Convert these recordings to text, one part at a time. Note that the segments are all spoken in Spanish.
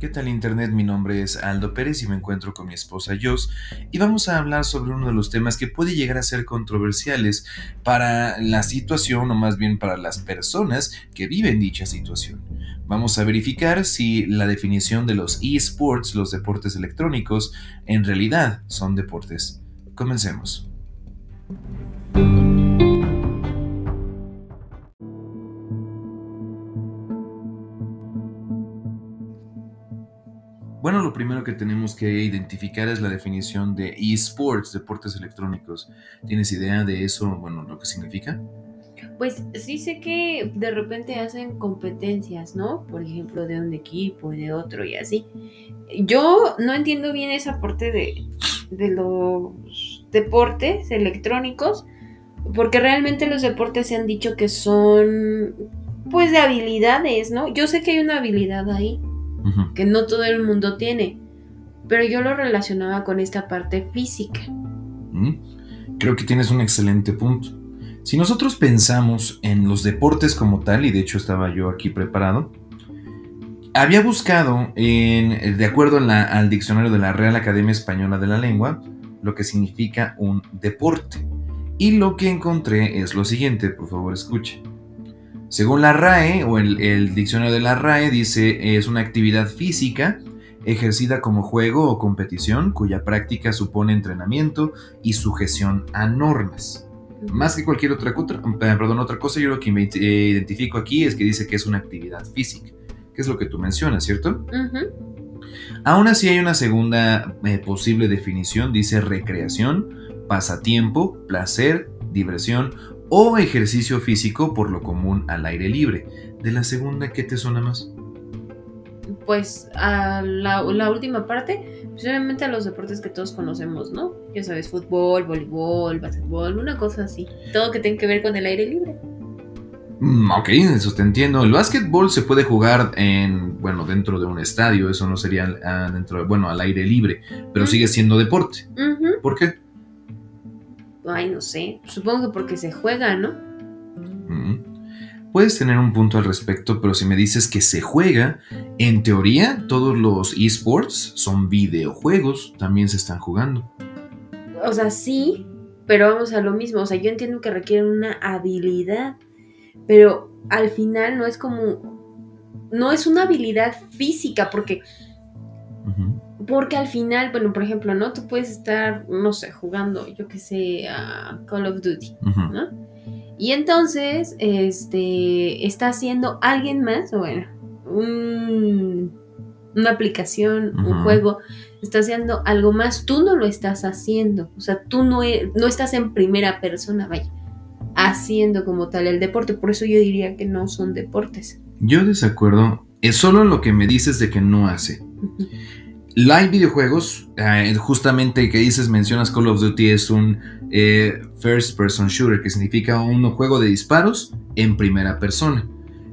¿Qué tal Internet? Mi nombre es Aldo Pérez y me encuentro con mi esposa Jos y vamos a hablar sobre uno de los temas que puede llegar a ser controversiales para la situación o más bien para las personas que viven dicha situación. Vamos a verificar si la definición de los eSports, los deportes electrónicos, en realidad son deportes. Comencemos. Bueno, lo primero que tenemos que identificar es la definición de eSports, deportes electrónicos. ¿Tienes idea de eso, bueno, lo que significa? Pues sí sé que de repente hacen competencias, ¿no? Por ejemplo, de un equipo y de otro y así. Yo no entiendo bien esa parte de, de los deportes electrónicos, porque realmente los deportes se han dicho que son, pues, de habilidades, ¿no? Yo sé que hay una habilidad ahí, que no todo el mundo tiene, pero yo lo relacionaba con esta parte física. Creo que tienes un excelente punto. Si nosotros pensamos en los deportes como tal, y de hecho estaba yo aquí preparado, había buscado, en, de acuerdo al diccionario de la Real Academia Española de la Lengua, lo que significa un deporte. Y lo que encontré es lo siguiente, por favor escuche. Según la RAE o el, diccionario de la RAE dice es una actividad física ejercida como juego o competición cuya práctica supone entrenamiento y sujeción a normas. Más que cualquier otra, eh, perdón, otra cosa, yo lo que me identifico aquí es que dice que es una actividad física, que es lo que tú mencionas, ¿cierto? Aún así hay una segunda eh, posible definición, dice recreación, pasatiempo, placer, diversión o ejercicio físico por lo común al aire libre. De la segunda, ¿qué te suena más? Pues a la, última parte, pues obviamente a los deportes que todos conocemos, ¿no? Ya sabes, fútbol, voleibol, básquetbol, una cosa así. Todo que tenga que ver con el aire libre. Mm, ok, eso te entiendo. El básquetbol se puede jugar en, bueno, dentro de un estadio, eso no sería ah, dentro, bueno, al aire libre, pero sigue siendo deporte. ¿Por qué? Ay, no sé. Supongo que porque se juega, ¿no? Puedes tener un punto al respecto, pero si me dices que se juega, en teoría todos los esports son videojuegos, también se están jugando. O sea, sí, pero vamos a lo mismo. O sea, yo entiendo que requieren una habilidad, pero al final no es como... No es una habilidad física, porque porque al final, bueno, por ejemplo, ¿no? Tú puedes estar, no sé, jugando, yo que sé, a Call of Duty, ¿no? Y entonces, este, está haciendo alguien más, bueno, una aplicación, un juego, está haciendo algo más, tú no lo estás haciendo, o sea, tú no, e, no estás en primera persona, vaya, haciendo como tal el deporte, por eso yo diría que no son deportes. Yo desacuerdo, es solo lo que me dices de que no hace. Live videojuegos, eh, justamente que dices, mencionas Call of Duty, es un eh, first person shooter, que significa un juego de disparos en primera persona.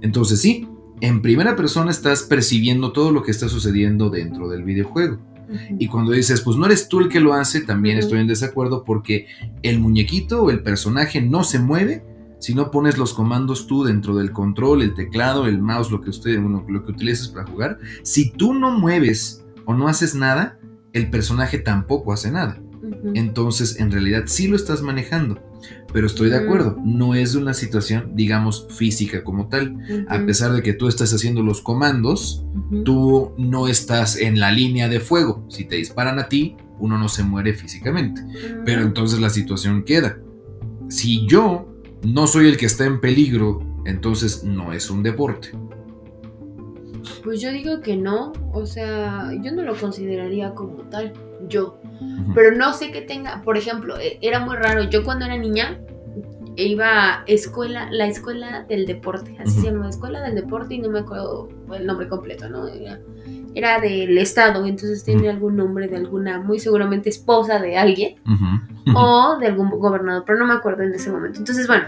Entonces sí, en primera persona estás percibiendo todo lo que está sucediendo dentro del videojuego. Y cuando dices, pues no eres tú el que lo hace, también estoy en desacuerdo porque el muñequito o el personaje no se mueve si no pones los comandos tú dentro del control, el teclado, el mouse, lo que, usted, lo que utilices para jugar. Si tú no mueves o no haces nada, el personaje tampoco hace nada. Entonces, en realidad sí lo estás manejando. Pero estoy de acuerdo, no es una situación, digamos, física como tal. A pesar de que tú estás haciendo los comandos, tú no estás en la línea de fuego. Si te disparan a ti, uno no se muere físicamente. Pero entonces la situación queda. Si yo no soy el que está en peligro, entonces no es un deporte. Pues yo digo que no, o sea, yo no lo consideraría como tal, yo. Pero no sé que tenga, por ejemplo, e, era muy raro, yo cuando era niña iba a escuela, la escuela del deporte, así se llama, escuela del deporte y no me acuerdo el nombre completo, ¿no? Era, del estado, entonces tiene algún nombre de alguna, muy seguramente esposa de alguien o de algún gobernador, pero no me acuerdo en ese momento. Entonces, bueno,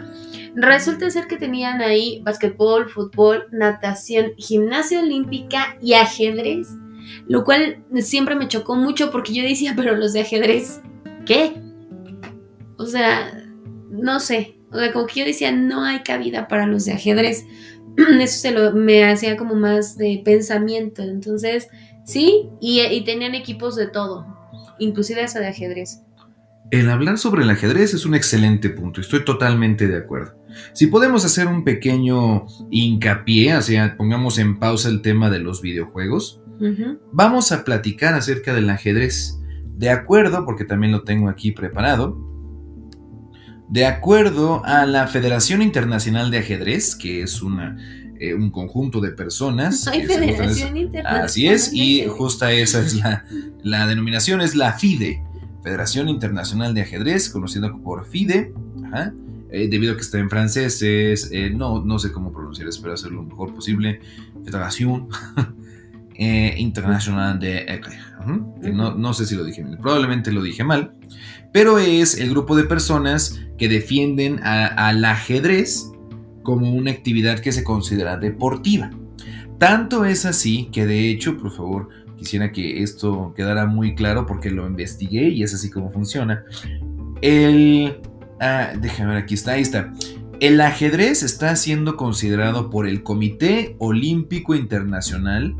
Resulta ser que tenían ahí basquetbol, fútbol, natación, gimnasia olímpica y ajedrez. Lo cual siempre me chocó mucho porque yo decía, pero los de ajedrez, ¿qué? O sea, no sé. O sea, como que yo decía, no hay cabida para los de ajedrez. Eso se lo, me hacía como más de pensamiento. Entonces, Sí, y, y tenían equipos de todo, inclusive esa de ajedrez. El hablar sobre el ajedrez es un excelente punto, estoy totalmente de acuerdo. Si podemos hacer un pequeño hincapié, o sea, pongamos en pausa el tema de los videojuegos, vamos a platicar acerca del ajedrez. De acuerdo, porque también lo tengo aquí preparado, de acuerdo a la Federación Internacional de Ajedrez, que es una, eh, un conjunto de personas. Gustan Federación Internacional. Así es, y justa esa es la, la denominación, es la FIDE, Federación Internacional de Ajedrez, conocida por FIDE, eh, debido a que está en francés, es, eh, no, no sé cómo pronunciar, espero hacerlo lo mejor posible, Federación eh, Internacional de Ajedrez, no, no sé si lo dije bien, probablemente lo dije mal, pero es el grupo de personas que defienden al ajedrez como una actividad que se considera deportiva. Tanto es así que de hecho, por favor, quisiera que esto quedara muy claro porque lo investigué y es así como funciona. El... ah, déjame ver, aquí está, ahí está. El ajedrez está siendo considerado por el Comité Olímpico Internacional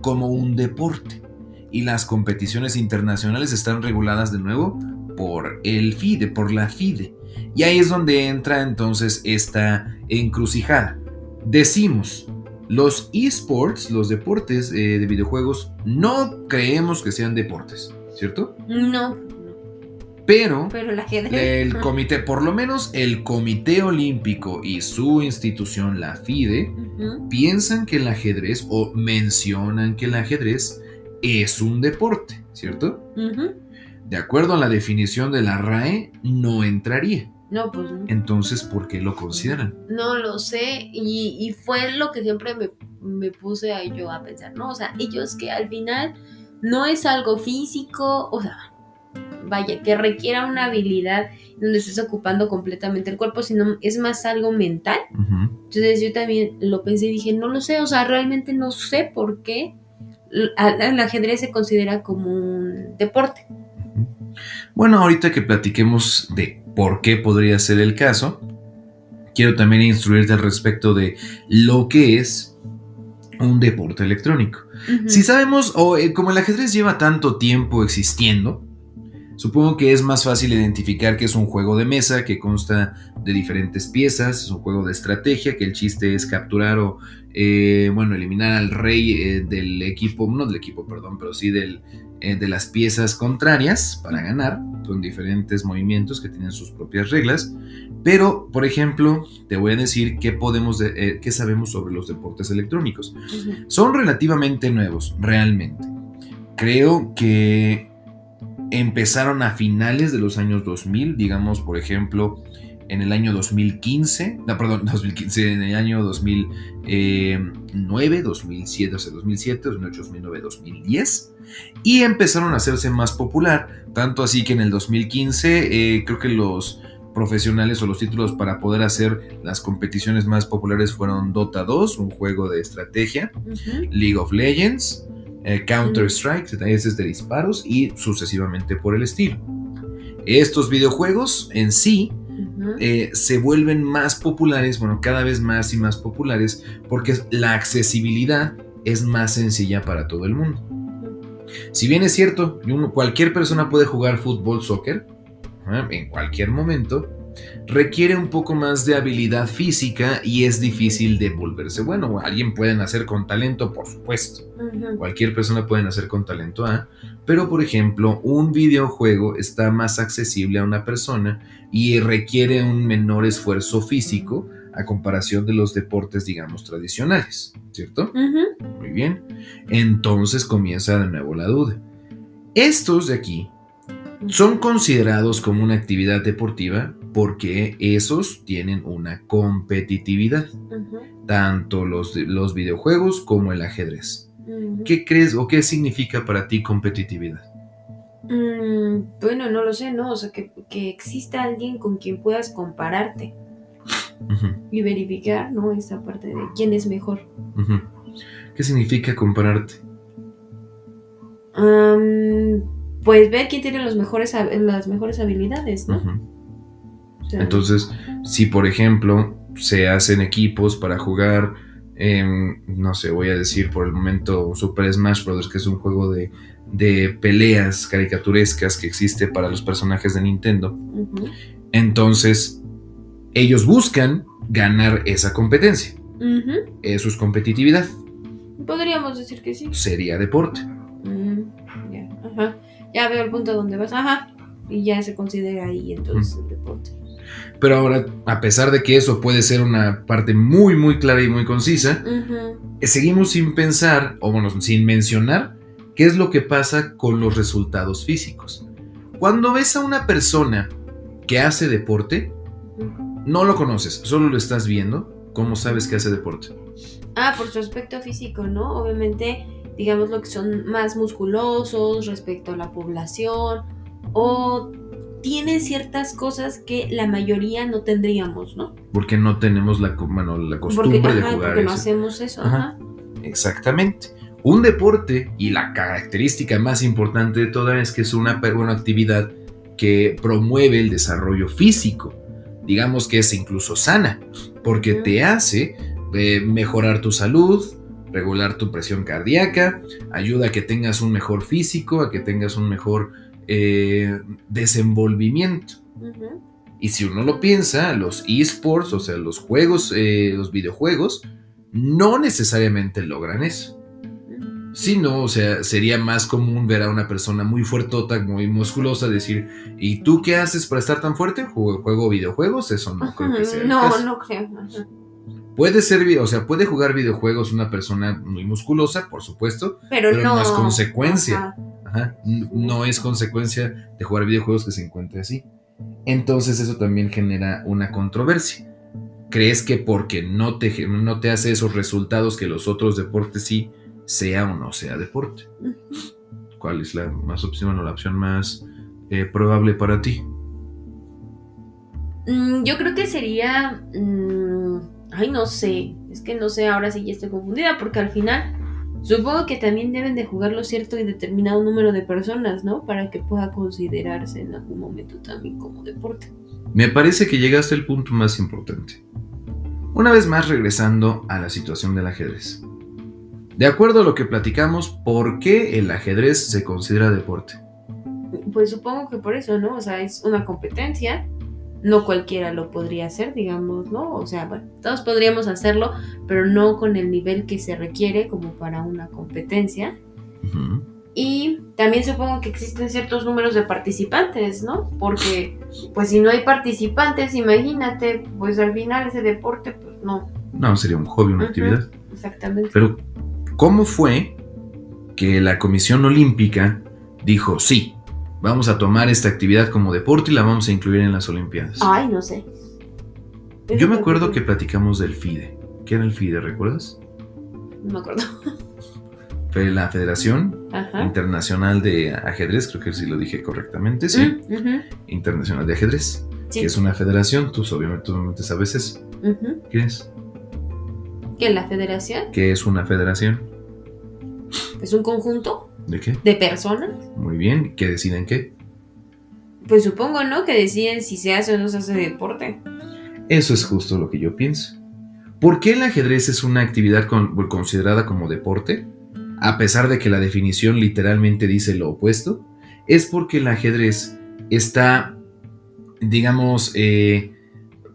como un deporte y las competiciones internacionales están reguladas de nuevo por el FIDE, por la FIDE. Y ahí es donde entra entonces esta encrucijada. Decimos, los esports, los deportes eh, de videojuegos, no creemos que sean deportes, ¿cierto? No, Pero pero el ajedrez. el comité, por lo menos el Comité Olímpico y su institución, la FIDE, piensan que el ajedrez o mencionan que el ajedrez es un deporte, ¿cierto? De acuerdo a la definición de la RAE, no entraría. No, pues no. Entonces, ¿por qué lo consideran? No lo sé. Y, y fue lo que siempre me, me puse a yo a pensar, ¿no? O sea, ellos que al final no es algo físico, o sea, vaya, que requiera una habilidad donde estés ocupando completamente el cuerpo, sino es más algo mental. Entonces yo también lo pensé y dije, no lo sé, o sea, realmente no sé por qué el ajedrez se considera como un deporte. Bueno, ahorita que platiquemos de por qué podría ser el caso, quiero también instruirte al respecto de lo que es un deporte electrónico. Si sabemos, o eh, como el ajedrez lleva tanto tiempo existiendo, supongo que es más fácil identificar que es un juego de mesa que consta de diferentes piezas, es un juego de estrategia, que el chiste es capturar o, eh, bueno, eliminar al rey eh, del equipo, no del equipo, perdón, pero sí del, eh, de las piezas contrarias para ganar, con diferentes movimientos que tienen sus propias reglas. Pero, por ejemplo, te voy a decir qué podemos, de- qué sabemos sobre los deportes electrónicos. Son relativamente nuevos, realmente. Creo que empezaron a finales de los años 2000, digamos, por ejemplo, en el año 2015, no, perdón, 2015, en el año 2009, 2007, o sea, 2007, 2008, 2009, 2010, y empezaron a hacerse más popular, tanto así que en el 2015 eh, creo que los profesionales o los títulos para poder hacer las competiciones más populares fueron Dota 2, un juego de estrategia. League of Legends, eh, Counter-Strike, ese es de disparos y sucesivamente por el estilo. Estos videojuegos en sí eh, se vuelven más populares, bueno, cada vez más y más populares, porque la accesibilidad es más sencilla para todo el mundo. Si bien es cierto, uno- cualquier persona puede jugar fútbol, soccer, ¿eh? en cualquier momento, requiere un poco más de habilidad física y es difícil de volverse bueno. Alguien puede nacer con talento, por supuesto. Cualquier persona puede nacer con talento A, pero por ejemplo, un videojuego está más accesible a una persona y requiere un menor esfuerzo físico a comparación de los deportes, digamos, tradicionales, ¿cierto? Muy bien. Entonces comienza de nuevo la duda. Estos de aquí son considerados como una actividad deportiva porque esos tienen una competitividad, tanto los, los videojuegos como el ajedrez. ¿Qué crees o qué significa para ti competitividad? Mm, bueno, no lo sé, ¿no? O sea, que, que exista alguien con quien puedas compararte y verificar, ¿no? Esa parte de quién es mejor. ¿Qué significa compararte? Pues ver quién tiene los mejores, las mejores habilidades, ¿no? Entonces, si por ejemplo se hacen equipos para jugar em, no sé, voy a decir por el momento Super Smash Bros., que es un juego de, de peleas caricaturescas que existe para los personajes de Nintendo. Entonces, ellos buscan ganar esa competencia. Eso es competitividad. Podríamos decir que sí. Sería deporte. Ya, ajá. Ya veo el punto donde vas. Ajá. Y ya se considera ahí entonces el deporte. Pero ahora, a pesar de que eso puede ser una parte muy, muy clara y muy concisa, eh, seguimos sin pensar, o bueno, sin mencionar, qué es lo que pasa con los resultados físicos. Cuando ves a una persona que hace deporte, no lo conoces, solo lo estás viendo, ¿cómo sabes que hace deporte? Ah, por su aspecto físico, ¿no? Obviamente, digamos lo que son más musculosos respecto a la población o tienen ciertas cosas que la mayoría no tendríamos, ¿no? Porque no tenemos la, bueno, la costumbre porque, de ajá, jugar porque no hacemos eso, Ajá. ajá. Exactamente. Un deporte y la característica más importante de toda es que es una, una actividad que promueve el desarrollo físico. Digamos que es incluso sana, porque te hace eh, mejorar tu salud, regular tu presión cardíaca, ayuda a que tengas un mejor físico, a que tengas un mejor eh, desenvolvimiento. Y si uno lo piensa, los esports, o sea, los juegos, eh, los videojuegos, no necesariamente logran eso. Sí, no, o sea, sería más común ver a una persona muy fuertota, muy musculosa, decir, ¿y tú qué haces para estar tan fuerte? ¿Juego, juego videojuegos? Eso no creo que sea. el No, caso. no creo. ajá. Puede ser, o sea, puede jugar videojuegos una persona muy musculosa, por supuesto, Pero, Pero no, no es consecuencia. Ajá. Ajá, no es consecuencia de jugar videojuegos que se encuentre así. Entonces eso también genera una controversia. ¿Crees que porque no te, no te hace esos resultados que los otros deportes sí, sea o no sea deporte? ¿Cuál es la más opción o la opción más eh, probable para ti? Mm, yo creo que sería. mm, ay, no sé. Es que no sé, ahora sí ya estoy confundida. Porque al final. Supongo que también deben de jugarlo cierto y determinado número de personas, ¿no? Para que pueda considerarse en algún momento también como deporte. Me parece que llegaste al punto más importante. Una vez más regresando a la situación del ajedrez. De acuerdo a lo que platicamos, ¿por qué el ajedrez se considera deporte? Pues supongo que por eso, ¿no? O sea, es una competencia. No cualquiera lo podría hacer, digamos, ¿no? O sea, bueno, todos podríamos hacerlo, pero no con el nivel que se requiere como para una competencia. Y también supongo que existen ciertos números de participantes, ¿no? Porque, pues si no hay participantes, imagínate, pues al final ese deporte, pues no, No, sería un hobby, una actividad. exactamente. Pero, ¿cómo fue que la Comisión Olímpica dijo, sí, vamos a tomar esta actividad como deporte y la vamos a incluir en las Olimpiadas? Ay, no sé. Yo me acuerdo que platicamos del FIDE. ¿Qué era el FIDE, recuerdas? No me acuerdo. Fue la Federación Ajá. Internacional de Ajedrez, creo que sí lo dije correctamente, sí. Mm. Internacional de Ajedrez, Sí. que es una federación, tú obviamente, obviamente sabes eso. Ujú. ¿Qué es? Que la federación ¿Qué es una federación? es un conjunto ¿De qué? de personas. Muy bien, ¿qué deciden qué? Pues supongo, ¿no? Que deciden si se hace o no se hace deporte. Eso es justo lo que yo pienso. ¿Por qué el ajedrez es una actividad con- considerada como deporte? A pesar de que la definición literalmente dice lo opuesto, es porque el ajedrez está, digamos, eh,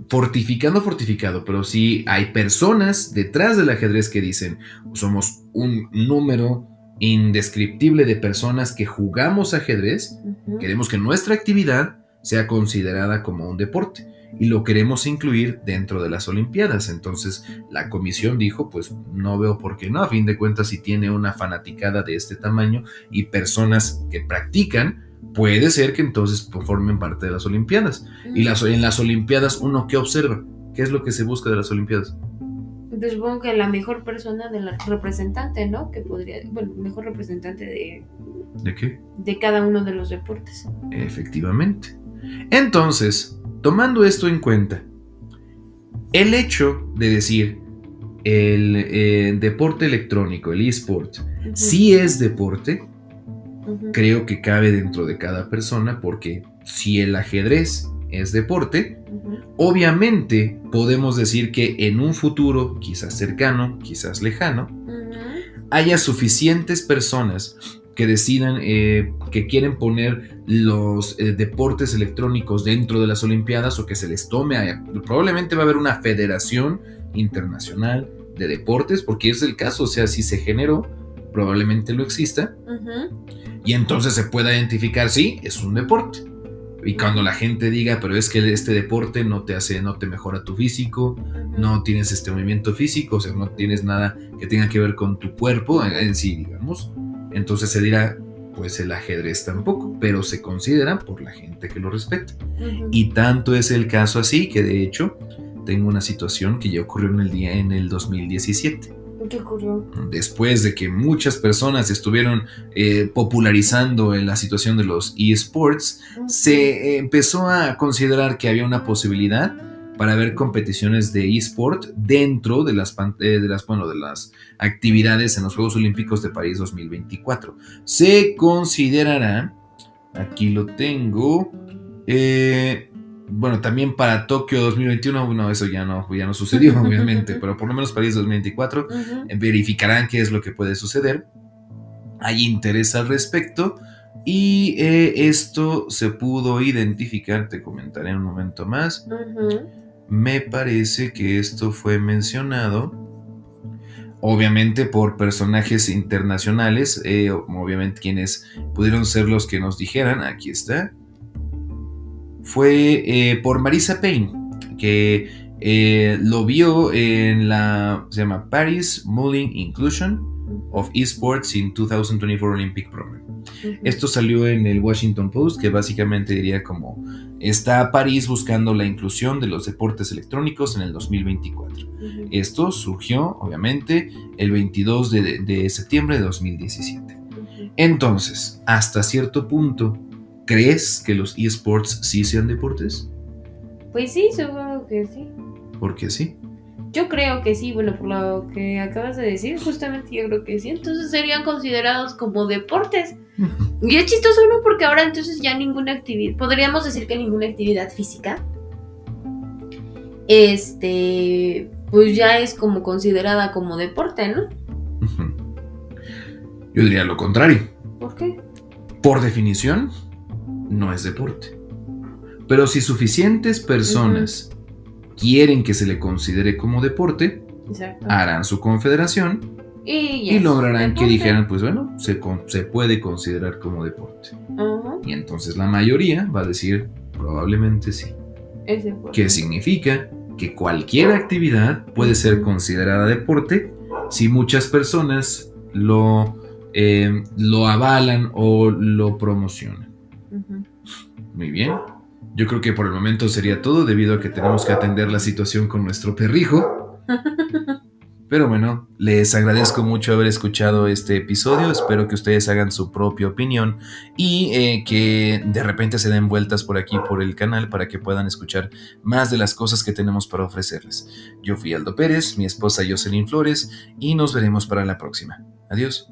fortificando, fortificado, pero sí hay personas detrás del ajedrez que dicen, somos un número indescriptible de personas que jugamos ajedrez. Queremos que nuestra actividad sea considerada como un deporte y lo queremos incluir dentro de las Olimpiadas. Entonces la comisión dijo, pues no veo por qué no, a fin de cuentas si tiene una fanaticada de este tamaño y personas que practican, puede ser que entonces formen parte de las Olimpiadas. Y las, en las Olimpiadas uno qué observa, ¿qué es lo que se busca de las Olimpiadas? Supongo que la mejor persona de la representante, ¿no? Que podría, bueno, mejor representante de, ¿De qué? de cada uno de los deportes. Efectivamente. Entonces, tomando esto en cuenta, el hecho de decir el eh, deporte electrónico, el eSport, Ujú. sí es deporte, creo que cabe dentro de cada persona porque si el ajedrez es deporte, obviamente podemos decir que en un futuro, quizás cercano, quizás lejano, haya suficientes personas que decidan eh, que quieren poner los eh, deportes electrónicos dentro de las Olimpiadas o que se les tome, probablemente va a haber una federación internacional de deportes, porque es el caso, o sea, si se generó, probablemente lo exista, y entonces se pueda identificar, sí, es un deporte. Y cuando la gente diga, pero es que este deporte no te hace, no te mejora tu físico, no tienes este movimiento físico, o sea, no tienes nada que tenga que ver con tu cuerpo en sí, digamos, entonces se dirá, pues el ajedrez tampoco, pero se considera por la gente que lo respeta. Y tanto es el caso así que de hecho tengo una situación que ya ocurrió en el día en el 2017. ¿Qué ocurrió? Después de que muchas personas estuvieron eh, popularizando la situación de los eSports, se empezó a considerar que había una posibilidad para ver competiciones de eSport dentro de las, eh, de, las, bueno, de las actividades en los Juegos Olímpicos de París 2024. Se considerará, aquí lo tengo, eh, bueno, también para Tokio 2021, bueno, eso ya no, ya no sucedió, obviamente, pero por lo menos París 2024 eh, verificarán qué es lo que puede suceder. Hay interés al respecto. Y esto se pudo identificar, te comentaré en un momento más me parece que esto fue mencionado, obviamente por personajes internacionales, eh, obviamente quienes pudieron ser los que nos dijeran, aquí está, fue eh, por Marisa Payne, que eh, lo vio en la, se llama Paris Mulling Inclusion of Esports in 2024 Olympic Program. Esto salió en el Washington Post, que básicamente diría como está París buscando la inclusión de los deportes electrónicos en el 2024. Esto surgió, obviamente, el 22 de, septiembre de 2017. Entonces, hasta cierto punto, ¿crees que los esports sí sean deportes? Pues sí, seguro que sí. ¿Por qué sí? Yo creo que sí, bueno, por lo que acabas de decir, justamente yo creo que sí. Entonces serían considerados como deportes. Y es chistoso, ¿no? Porque ahora entonces ya ninguna actividad, podríamos decir que ninguna actividad física, este, pues ya es como considerada como deporte, ¿no? Yo diría lo contrario. ¿Por qué? Por definición, no es deporte. Pero si suficientes personas quieren que se le considere como deporte, harán su confederación y, lograrán que dijeran, pues bueno, se, se puede considerar como deporte. Y entonces la mayoría va a decir, probablemente sí. ¿Qué significa? Que cualquier actividad puede ser considerada deporte si muchas personas lo, eh, lo avalan o lo promocionan. Muy bien. Yo creo que por el momento sería todo debido a que tenemos que atender la situación con nuestro perrijo. Pero bueno, les agradezco mucho haber escuchado este episodio. Espero que ustedes hagan su propia opinión y eh, que de repente se den vueltas por aquí, por el canal, para que puedan escuchar más de las cosas que tenemos para ofrecerles. Yo fui Aldo Pérez, mi esposa Jocelyn Flores y nos veremos para la próxima. Adiós.